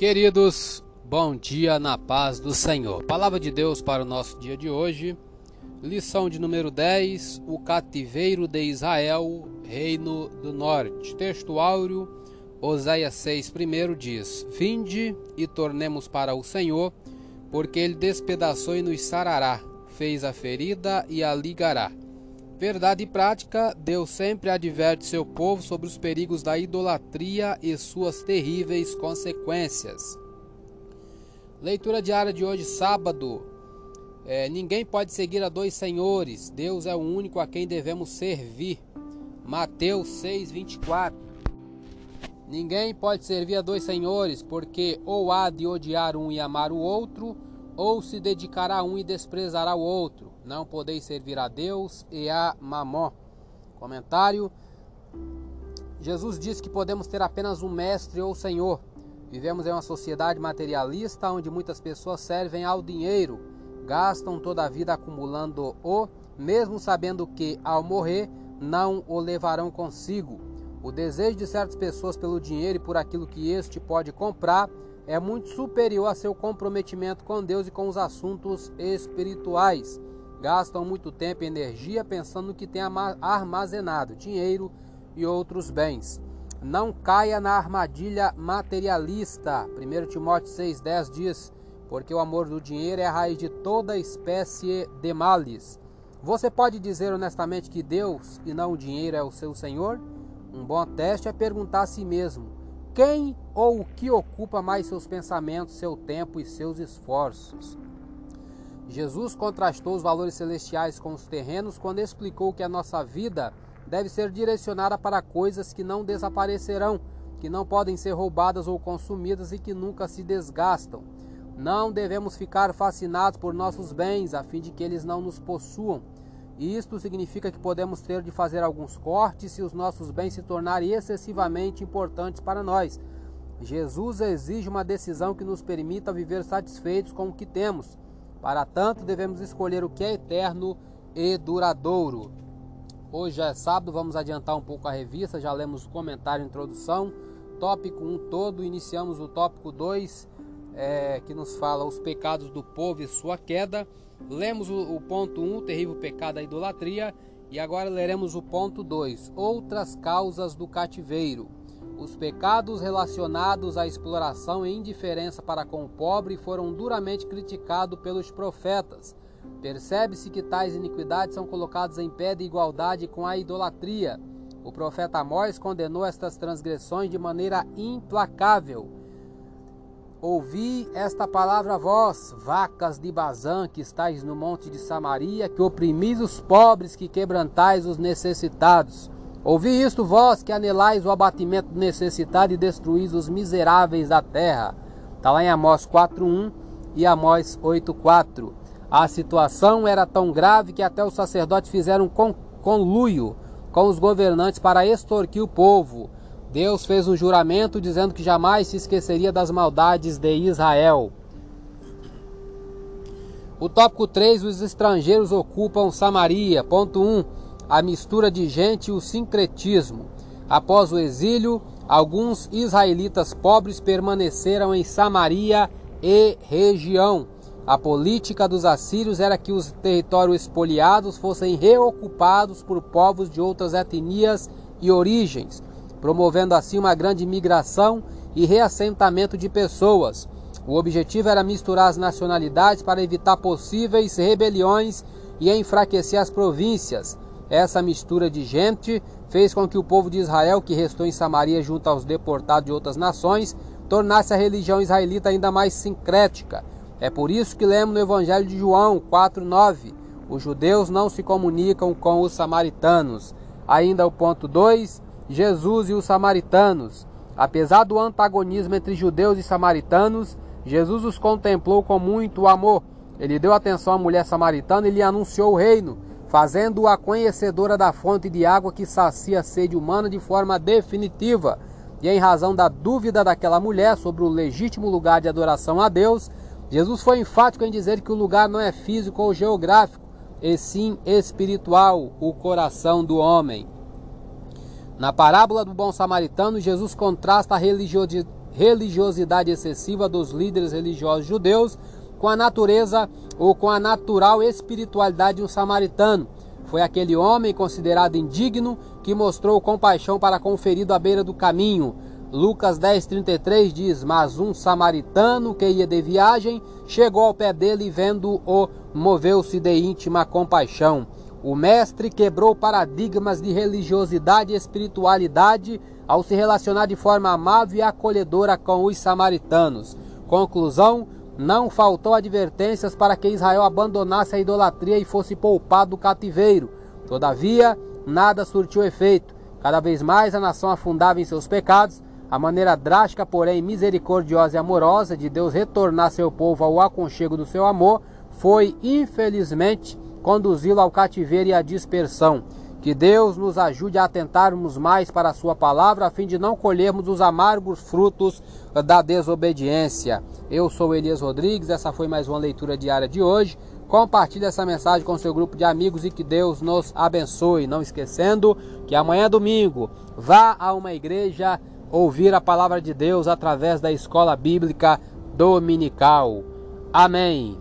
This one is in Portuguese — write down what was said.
Queridos, bom dia na paz do Senhor. Palavra de Deus para o nosso dia de hoje. Lição de número 10: O cativeiro de Israel, reino do norte. Texto áureo, Oséias 6, primeiro diz: Vinde e tornemos para o Senhor, porque ele despedaçou e nos sarará, fez a ferida e a ligará. Verdade e prática, Deus sempre adverte seu povo sobre os perigos da idolatria e suas terríveis consequências. Leitura diária de hoje, sábado. É, ninguém pode seguir a dois senhores. Deus é o único a quem devemos servir. Mateus 6, 24. Ninguém pode servir a dois senhores, porque ou há de odiar um e amar o outro, ou se dedicará a um e desprezará o outro. Não podeis servir a Deus e a Mamó. Comentário: Jesus disse que podemos ter apenas um mestre ou senhor. Vivemos em uma sociedade materialista onde muitas pessoas servem ao dinheiro, gastam toda a vida acumulando-o, mesmo sabendo que, ao morrer, não o levarão consigo. O desejo de certas pessoas pelo dinheiro e por aquilo que este pode comprar é muito superior a seu comprometimento com Deus e com os assuntos espirituais. Gastam muito tempo e energia pensando no que tem armazenado, dinheiro e outros bens. Não caia na armadilha materialista. 1 Timóteo 6,10 diz: Porque o amor do dinheiro é a raiz de toda espécie de males. Você pode dizer honestamente que Deus e não o dinheiro é o seu Senhor? Um bom teste é perguntar a si mesmo: quem ou o que ocupa mais seus pensamentos, seu tempo e seus esforços? Jesus contrastou os valores celestiais com os terrenos quando explicou que a nossa vida deve ser direcionada para coisas que não desaparecerão, que não podem ser roubadas ou consumidas e que nunca se desgastam. Não devemos ficar fascinados por nossos bens, a fim de que eles não nos possuam. Isto significa que podemos ter de fazer alguns cortes se os nossos bens se tornarem excessivamente importantes para nós. Jesus exige uma decisão que nos permita viver satisfeitos com o que temos. Para tanto, devemos escolher o que é eterno e duradouro. Hoje é sábado, vamos adiantar um pouco a revista, já lemos o comentário e introdução. Tópico 1 todo, iniciamos o tópico 2, é, que nos fala os pecados do povo e sua queda. Lemos o, o ponto 1, um, terrível pecado da idolatria, e agora leremos o ponto 2, outras causas do cativeiro. Os pecados relacionados à exploração e indiferença para com o pobre foram duramente criticados pelos profetas. Percebe-se que tais iniquidades são colocadas em pé de igualdade com a idolatria. O profeta Amós condenou estas transgressões de maneira implacável. Ouvi esta palavra vós, vacas de Bazã, que estáis no monte de Samaria, que oprimis os pobres, que quebrantais os necessitados. Ouvi isto vós, que anelais o abatimento do necessitado e destruís os miseráveis da terra. Está lá em Amós 4.1 e Amós 8.4. A situação era tão grave que até os sacerdotes fizeram conluio com os governantes para extorquir o povo Deus fez um juramento dizendo que jamais se esqueceria das maldades de Israel. O tópico 3, os estrangeiros ocupam Samaria. Ponto 1, a mistura de gente e o sincretismo. Após o exílio, alguns israelitas pobres permaneceram em Samaria e região. A política dos assírios era que os territórios espoliados fossem reocupados por povos de outras etnias e origens promovendo assim uma grande migração e reassentamento de pessoas. O objetivo era misturar as nacionalidades para evitar possíveis rebeliões e enfraquecer as províncias. Essa mistura de gente fez com que o povo de Israel, que restou em Samaria junto aos deportados de outras nações, tornasse a religião israelita ainda mais sincrética. É por isso que lemos no Evangelho de João 4:9, os judeus não se comunicam com os samaritanos. Ainda o ponto 2, Jesus e os samaritanos. Apesar do antagonismo entre judeus e samaritanos, Jesus os contemplou com muito amor. Ele deu atenção à mulher samaritana e lhe anunciou o reino, fazendo-a conhecedora da fonte de água que sacia a sede humana de forma definitiva. E em razão da dúvida daquela mulher sobre o legítimo lugar de adoração a Deus, Jesus foi enfático em dizer que o lugar não é físico ou geográfico, e sim espiritual, o coração do homem. Na parábola do bom samaritano, Jesus contrasta a religiosidade excessiva dos líderes religiosos judeus com a natureza ou com a natural espiritualidade de um samaritano. Foi aquele homem considerado indigno que mostrou compaixão para com o ferido à beira do caminho. Lucas 10:33 diz: Mas um samaritano que ia de viagem chegou ao pé dele e vendo-o, moveu-se de íntima compaixão. O mestre quebrou paradigmas de religiosidade e espiritualidade ao se relacionar de forma amável e acolhedora com os samaritanos. Conclusão: não faltou advertências para que Israel abandonasse a idolatria e fosse poupado do cativeiro. Todavia, nada surtiu efeito. Cada vez mais a nação afundava em seus pecados. A maneira drástica, porém misericordiosa e amorosa de Deus retornar seu povo ao aconchego do seu amor foi, infelizmente, conduzi-lo ao cativeiro e à dispersão. Que Deus nos ajude a atentarmos mais para a Sua palavra, a fim de não colhermos os amargos frutos da desobediência. Eu sou Elias Rodrigues, essa foi mais uma leitura diária de hoje. Compartilhe essa mensagem com seu grupo de amigos e que Deus nos abençoe. Não esquecendo que amanhã é domingo, vá a uma igreja ouvir a palavra de Deus através da escola bíblica dominical. Amém.